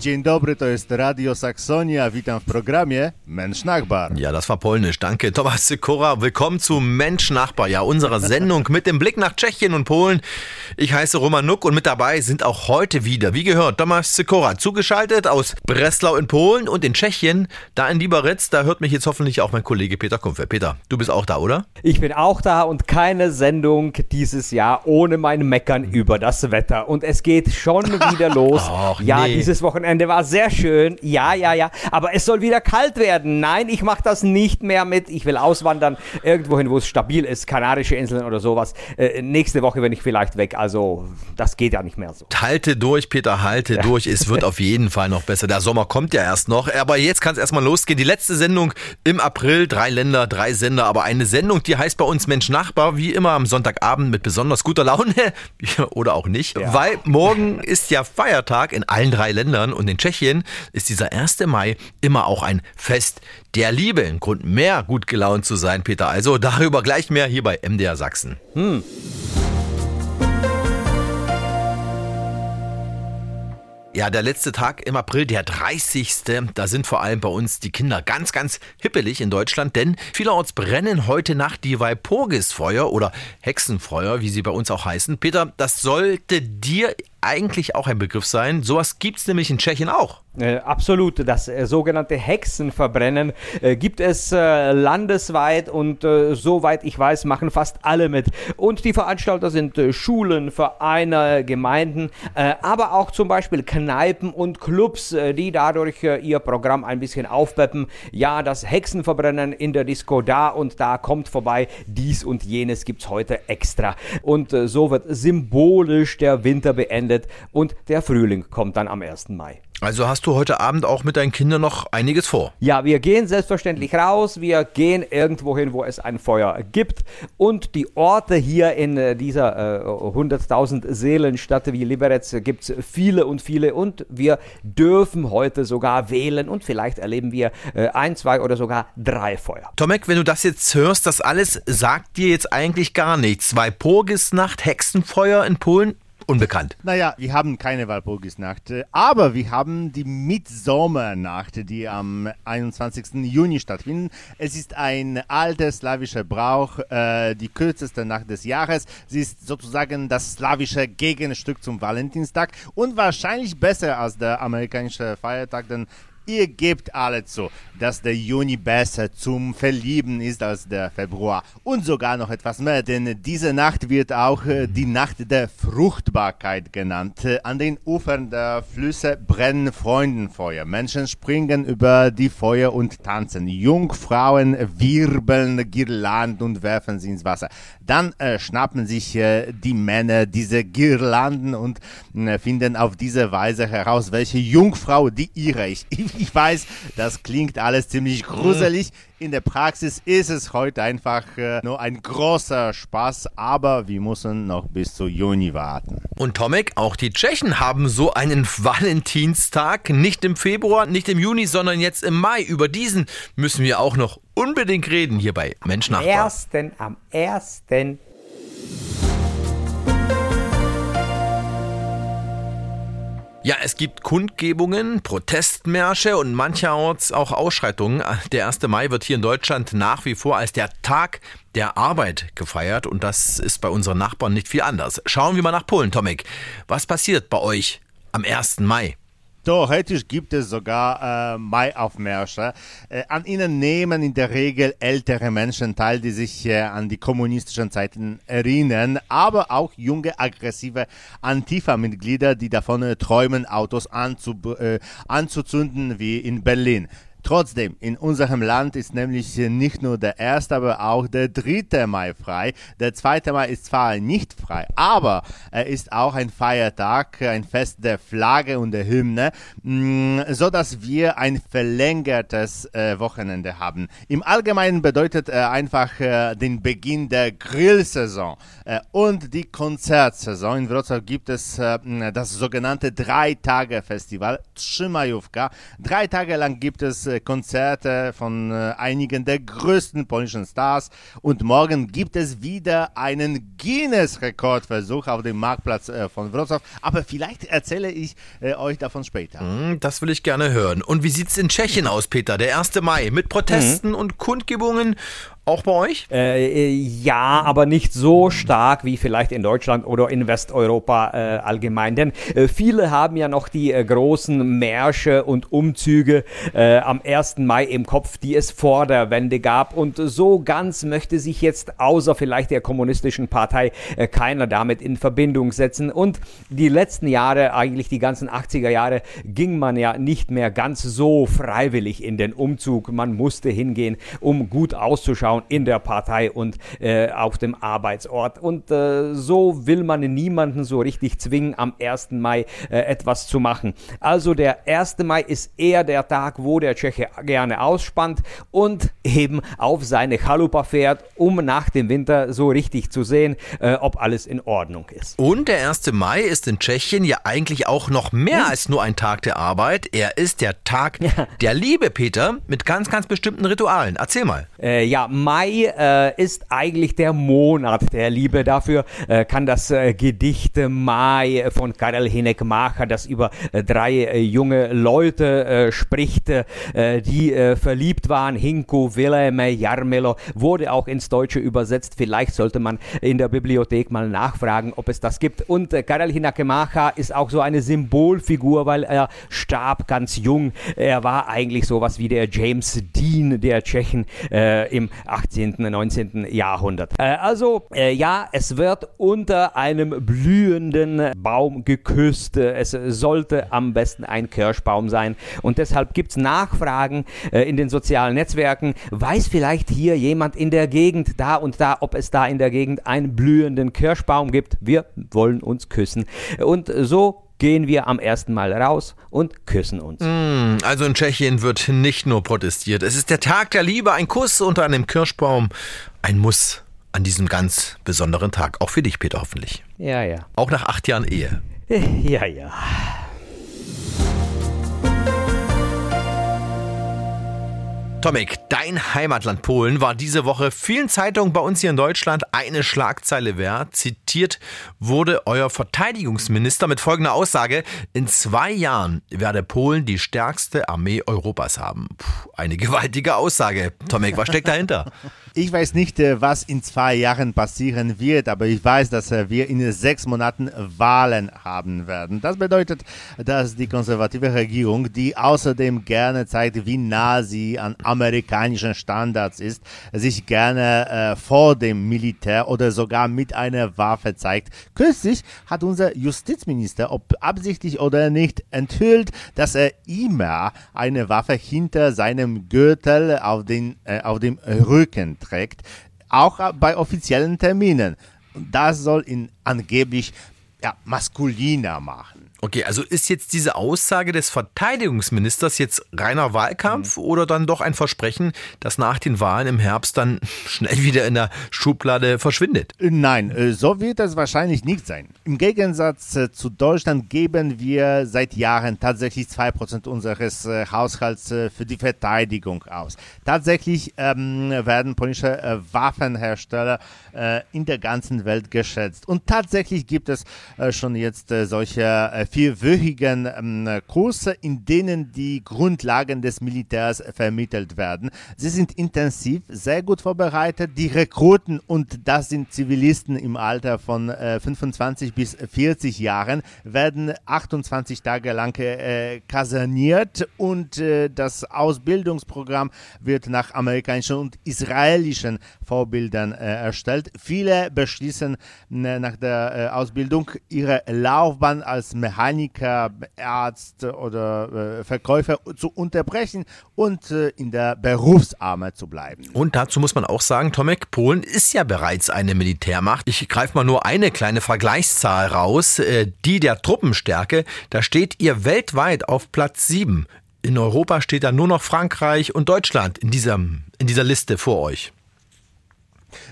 Dzień dobry, to jest Radio Saxonia. Witam w programie Mensch Nachbar. Ja, das war polnisch. Danke, Thomas Sikora. Willkommen zu Mensch Nachbar, ja, unserer Sendung mit dem Blick nach Tschechien und Polen. Ich heiße Roman Nuck und mit dabei sind auch heute wieder, wie gehört, Thomas Sikora, zugeschaltet aus Breslau in Polen und in Tschechien, da in Liberec. Da hört mich jetzt hoffentlich auch mein Kollege Peter Kumpfer. Peter, du bist auch da, oder? Ich bin auch da und keine Sendung dieses Jahr ohne mein Meckern über das Wetter. Und es geht schon wieder los. Och, ja, nee. dieses Wochenende war sehr schön. Ja, ja, ja. Aber es soll wieder kalt werden. Nein, ich mache das nicht mehr mit. Ich will auswandern irgendwohin, wo es stabil ist. Kanarische Inseln oder sowas. Äh, nächste Woche bin ich vielleicht weg. Also, das geht ja nicht mehr so. Halte durch, Peter, halte durch. Es wird auf jeden Fall noch besser. Der Sommer kommt ja erst noch. Aber jetzt kann es erstmal losgehen. Die letzte Sendung im April. Drei Länder, drei Sender. Aber eine Sendung, die heißt bei uns Mensch Nachbar. Wie immer am Sonntagabend mit besonders guter Laune. Oder auch nicht. Ja. Weil morgen ist ja Feiertag in allen drei Ländern. Und in Tschechien ist dieser 1. Mai immer auch ein Fest der Liebe. Ein Grund mehr gut gelaunt zu sein, Peter. Also darüber gleich mehr hier bei MDR Sachsen. Ja, der letzte Tag im April, der 30. Da sind vor allem bei uns die Kinder ganz, ganz hippelig in Deutschland, denn vielerorts brennen heute Nacht die Walpurgisfeuer oder Hexenfeuer, wie sie bei uns auch heißen. Peter, das sollte dir eigentlich auch ein Begriff sein. Sowas gibt's nämlich in Tschechien auch. Äh, absolut. Das äh, sogenannte Hexenverbrennen äh, gibt es äh, landesweit und äh, soweit ich weiß, machen fast alle mit. Und die Veranstalter sind äh, Schulen, Vereine, Gemeinden, aber auch zum Beispiel Kneipen und Clubs, die dadurch ihr Programm ein bisschen aufpeppen. Ja, das Hexenverbrennen in der Disco da und da kommt vorbei. Dies und jenes gibt's heute extra. Und so wird symbolisch der Winter beendet und der Frühling kommt dann am 1. Mai. Also hast du heute Abend auch mit deinen Kindern noch einiges vor. Ja, wir gehen selbstverständlich raus, wir gehen irgendwo hin, wo es ein Feuer gibt und die Orte hier in äh, dieser äh, 100.000 Seelenstadt wie Liberec gibt es viele und viele und wir dürfen heute sogar wählen und vielleicht erleben wir äh, ein, zwei oder sogar drei Feuer. Tomek, wenn du das jetzt hörst, das alles sagt dir jetzt eigentlich gar nichts. Walpurgisnacht, Hexenfeuer in Polen, unbekannt. Naja, wir haben keine Walpurgisnacht, äh, aber wir haben die Mitsommernacht, die am 21. Juni stattfindet. Es ist ein alter slawischer Brauch, äh, die kürzeste Nacht des Jahres. Sie ist sozusagen das slawische Gegenstück zum Valentinstag und wahrscheinlich besser als der amerikanische Feiertag, denn Ihr gebt alle zu, dass der Juni besser zum Verlieben ist als der Februar. Und sogar noch etwas mehr, denn diese Nacht wird auch äh, die Nacht der Fruchtbarkeit genannt. Äh, An den Ufern der Flüsse brennen Freudenfeuer. Menschen springen über die Feuer und tanzen. Jungfrauen wirbeln Girlanden und werfen sie ins Wasser. Dann äh, schnappen sich äh, die Männer diese Girlanden und äh, finden auf diese Weise heraus, welche Jungfrau die ihre ist. Ich, weiß, das klingt alles ziemlich gruselig. In der Praxis ist es heute einfach äh, nur ein großer Spaß, aber wir müssen noch bis zu Juni warten. Und Tomek, auch die Tschechen haben so einen Valentinstag. Nicht im Februar, nicht im Juni, sondern jetzt im Mai. Über diesen müssen wir auch noch unbedingt reden hier bei Mensch Nachbar. Ersten, am ersten Ja, es gibt Kundgebungen, Protestmärsche und mancherorts auch Ausschreitungen. Der 1. Mai wird hier in Deutschland nach wie vor als der Tag der Arbeit gefeiert und das ist bei unseren Nachbarn nicht viel anders. Schauen wir mal nach Polen, Tomek. Was passiert bei euch am 1. Mai? Theoretisch gibt es sogar äh, Maiaufmärsche. Äh, an ihnen nehmen in der Regel ältere Menschen teil, die sich äh, an die kommunistischen Zeiten erinnern, aber auch junge, aggressive Antifa-Mitglieder, die davon träumen, Autos äh, anzuzünden, wie in Berlin. Trotzdem, in unserem Land ist nämlich nicht nur der 1., aber auch der 3. Mai frei. Der 2. Mai ist zwar nicht frei, aber er ist auch ein Feiertag, ein Fest der Flagge und der Hymne, mh, so dass wir ein verlängertes äh, Wochenende haben. Im Allgemeinen bedeutet er einfach äh, den Beginn der Grillsaison äh, und die Konzertsaison. In Wrocław gibt es äh, das sogenannte Drei-Tage-Festival, Trzymajówka. Drei Tage lang gibt es äh, Konzerte von äh, einigen der größten polnischen Stars. Und morgen gibt es wieder einen Guinness-Rekordversuch auf dem Marktplatz äh, von Wrocław. Aber vielleicht erzähle ich äh, euch davon später. Hm, das will ich gerne hören. Und wie sieht es in Tschechien aus, Peter? Der 1. Mai mit Protesten mhm. und Kundgebungen auch bei euch? Äh, ja, aber nicht so stark wie vielleicht in Deutschland oder in Westeuropa äh, allgemein. Denn äh, viele haben ja noch die äh, großen Märsche und Umzüge äh, am 1. Mai im Kopf, die es vor der Wende gab. Und so ganz möchte sich jetzt außer vielleicht der kommunistischen Partei äh, keiner damit in Verbindung setzen. Und die letzten Jahre, eigentlich die ganzen 80er Jahre, ging man ja nicht mehr ganz so freiwillig in den Umzug. Man musste hingehen, um gut auszuschauen Frauen in der Partei und äh, auf dem Arbeitsort. Und äh, so will man niemanden so richtig zwingen, am 1. Mai äh, etwas zu machen. Also der 1. Mai ist eher der Tag, wo der Tscheche gerne ausspannt und eben auf seine Chalupa fährt, um nach dem Winter so richtig zu sehen, äh, ob alles in Ordnung ist. Und der 1. Mai ist in Tschechien ja eigentlich auch noch mehr hm? als nur ein Tag der Arbeit. Er ist der Tag ja. der Liebe, Peter, mit ganz, ganz bestimmten Ritualen. Erzähl mal. Äh, ja, Mai äh, ist eigentlich der Monat der Liebe. Dafür äh, kann das äh, Gedicht Mai von Karel Hinek Macher, das über äh, drei äh, junge Leute spricht, die verliebt waren. Hinko, Wilhelm, Jarmelo, wurde auch ins Deutsche übersetzt. Vielleicht sollte man in der Bibliothek mal nachfragen, ob es das gibt. Und Karel Hinek Macher ist auch so eine Symbolfigur, weil er starb ganz jung. Er war eigentlich sowas wie der James Dean der Tschechen im 18., 19. Jahrhundert. Äh, also äh, ja, es wird unter einem blühenden Baum geküsst. Es sollte am besten ein Kirschbaum sein. Und deshalb gibt es Nachfragen äh, in den sozialen Netzwerken. Weiß vielleicht hier jemand in der Gegend, da und da, ob es da in der Gegend einen blühenden Kirschbaum gibt? Wir wollen uns küssen. Und so gehen wir am ersten Mal raus und küssen uns. Mm, also in Tschechien wird nicht nur protestiert. Es ist der Tag der Liebe, ein Kuss unter einem Kirschbaum, ein Muss an diesem ganz besonderen Tag. Auch für dich, Peter, hoffentlich. Ja, ja. Auch nach acht Jahren Ehe. Ja, ja. Tomek, dein Heimatland Polen war diese Woche vielen Zeitungen bei uns hier in Deutschland eine Schlagzeile wert. Zitiert wurde euer Verteidigungsminister mit folgender Aussage: In zwei Jahren werde Polen die stärkste Armee Europas haben. Puh, eine gewaltige Aussage. Tomek, was steckt dahinter? Ich weiß nicht, äh, was in zwei Jahren passieren wird, aber ich weiß, dass äh, wir in sechs Monaten Wahlen haben werden. Das bedeutet, dass die konservative Regierung, die außerdem gerne zeigt, wie nah sie an amerikanischen Standards ist, sich gerne äh, vor dem Militär oder sogar mit einer Waffe zeigt. Kürzlich hat unser Justizminister, ob absichtlich oder nicht, enthüllt, dass er immer eine Waffe hinter seinem Gürtel auf, den, äh, auf dem Rücken trägt, auch bei offiziellen Terminen. Das soll ihn angeblich ja, maskuliner machen. Okay, also ist jetzt diese Aussage des Verteidigungsministers jetzt reiner Wahlkampf mhm. oder dann doch ein Versprechen, das nach den Wahlen im Herbst dann schnell wieder in der Schublade verschwindet? Nein, äh, so wird es wahrscheinlich nicht sein. Im Gegensatz äh, zu Deutschland geben wir seit Jahren tatsächlich 2% unseres äh, Haushalts für die Verteidigung aus. Tatsächlich ähm, werden polnische Waffenhersteller äh, in der ganzen Welt geschätzt. Und tatsächlich gibt es schon jetzt solche vierwöchigen ähm, Kurse, in denen die Grundlagen des Militärs vermittelt werden. Sie sind intensiv, sehr gut vorbereitet. Die Rekruten, und das sind Zivilisten im Alter von äh, 25 bis 40 Jahren, werden 28 Tage lang äh, kaserniert und äh, das Ausbildungsprogramm wird nach amerikanischen und israelischen Vorbildern äh, erstellt. Viele beschließen äh, nach der äh, Ausbildung ihre Laufbahn als Mechaniker Arzt oder äh, Verkäufer zu unterbrechen und äh, in der Berufsarmut zu bleiben. Und dazu muss man auch sagen, Tomek, Polen ist ja bereits eine Militärmacht. Ich greife mal nur eine kleine Vergleichszahl raus, äh, die der Truppenstärke. Da steht ihr weltweit auf Platz 7. In Europa steht da nur noch Frankreich und Deutschland in, diesem, in dieser Liste vor euch.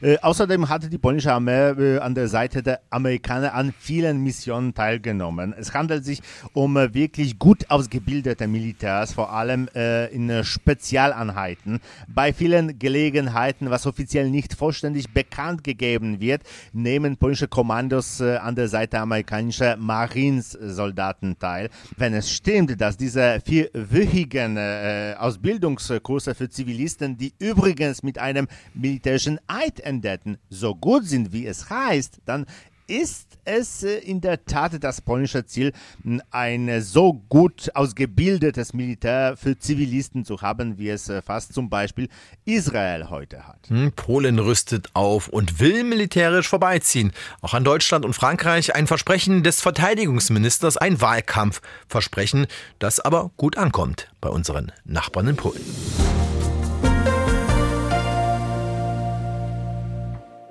Äh, außerdem hatte die polnische Armee äh, an der Seite der Amerikaner an vielen Missionen teilgenommen. Es handelt sich um äh, wirklich gut ausgebildete Militärs, vor allem äh, in äh, Spezialeinheiten. Bei vielen Gelegenheiten, was offiziell nicht vollständig bekannt gegeben wird, nehmen polnische Kommandos an der Seite amerikanischer Marines-Soldaten teil. Wenn es stimmt, dass diese vierwöchigen Ausbildungskurse für Zivilisten, die übrigens mit einem militärischen Eid endeten, so gut sind, wie es heißt, dann ist es äh, in der Tat das polnische Ziel, ein so gut ausgebildetes Militär für Zivilisten zu haben, wie es äh, fast zum Beispiel Israel heute hat. Hm, Polen rüstet auf und will militärisch vorbeiziehen. Auch an Deutschland und Frankreich ein Versprechen des Verteidigungsministers, ein Wahlkampfversprechen, das aber gut ankommt bei unseren Nachbarn in Polen.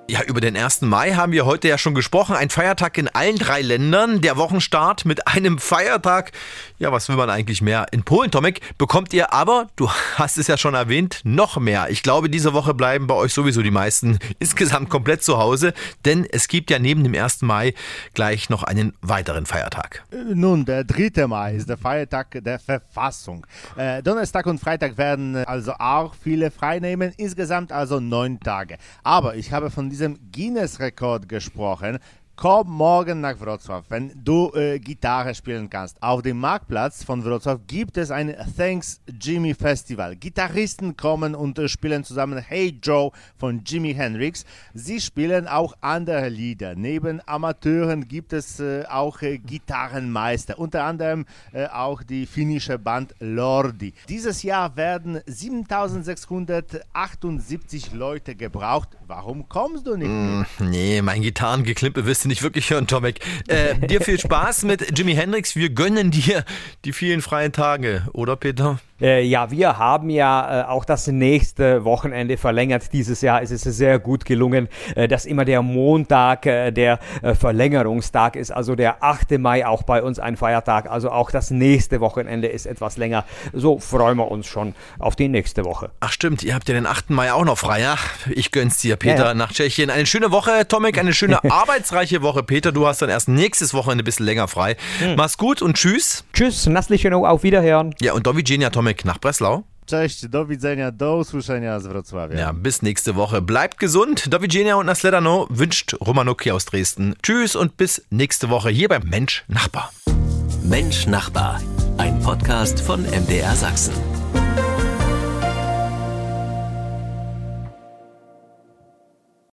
Ja, über den 1. Mai haben wir heute ja schon gesprochen. Ein Feiertag in allen drei Ländern. Der Wochenstart mit einem Feiertag. Ja, was will man eigentlich mehr? In Polen, Tomek, bekommt ihr aber, du hast es ja schon erwähnt, noch mehr. Ich glaube, diese Woche bleiben bei euch sowieso die meisten insgesamt komplett zu Hause, denn es gibt ja neben dem 1. Mai gleich noch einen weiteren Feiertag. Äh, nun, der 3. Mai ist der Feiertag der Verfassung. Äh, Donnerstag und Freitag werden also auch viele freinehmen, insgesamt also neun Tage. Aber ich habe von diesem Guinness-Rekord gesprochen. Komm morgen nach Wrocław, wenn du äh, Gitarre spielen kannst. Auf dem Marktplatz von Wrocław gibt es ein Thanks Jimmy Festival. Gitarristen kommen und äh, spielen zusammen Hey Joe von Jimi Hendrix. Sie spielen auch andere Lieder. Neben Amateuren gibt es äh, auch äh, Gitarrenmeister, unter anderem äh, auch die finnische Band Lordi. Dieses Jahr werden 7678 Leute gebraucht. Warum kommst du nicht? Mm, nee, mein Gitarrengeklimpe wirst du nicht wirklich hören, Tomek. Äh, dir viel Spaß mit Jimi Hendrix. Wir gönnen dir die vielen freien Tage, oder Peter? Äh, ja, wir haben ja äh, auch das nächste Wochenende verlängert. Dieses Jahr ist es sehr gut gelungen, äh, dass immer der Montag äh, der äh, Verlängerungstag ist, also der 8. Mai auch bei uns ein Feiertag. Also auch das nächste Wochenende ist etwas länger. So freuen wir uns schon auf die nächste Woche. Ach stimmt, ihr habt ja den 8. Mai auch noch frei, ja? Ich gönn's dir, Peter, ja, ja. nach Tschechien. Eine schöne Woche, Tomek, eine schöne arbeitsreiche Woche. Peter, du hast dann erst nächstes Wochenende ein bisschen länger frei. Hm. Mach's gut und tschüss. Tschüss, nassliche auf Wiederhören. Ja, und Dovi Genia, Tomek. Tomek nach Breslau. Cześć, do widzenia, do usłyszenia z Wrocławia. Ja, bis nächste Woche. Bleibt gesund. Do widzenia und Nasledano wünscht Romanuki aus Dresden. Tschüss und bis nächste Woche hier beim Mensch Nachbar. Mensch Nachbar, ein Podcast von MDR Sachsen.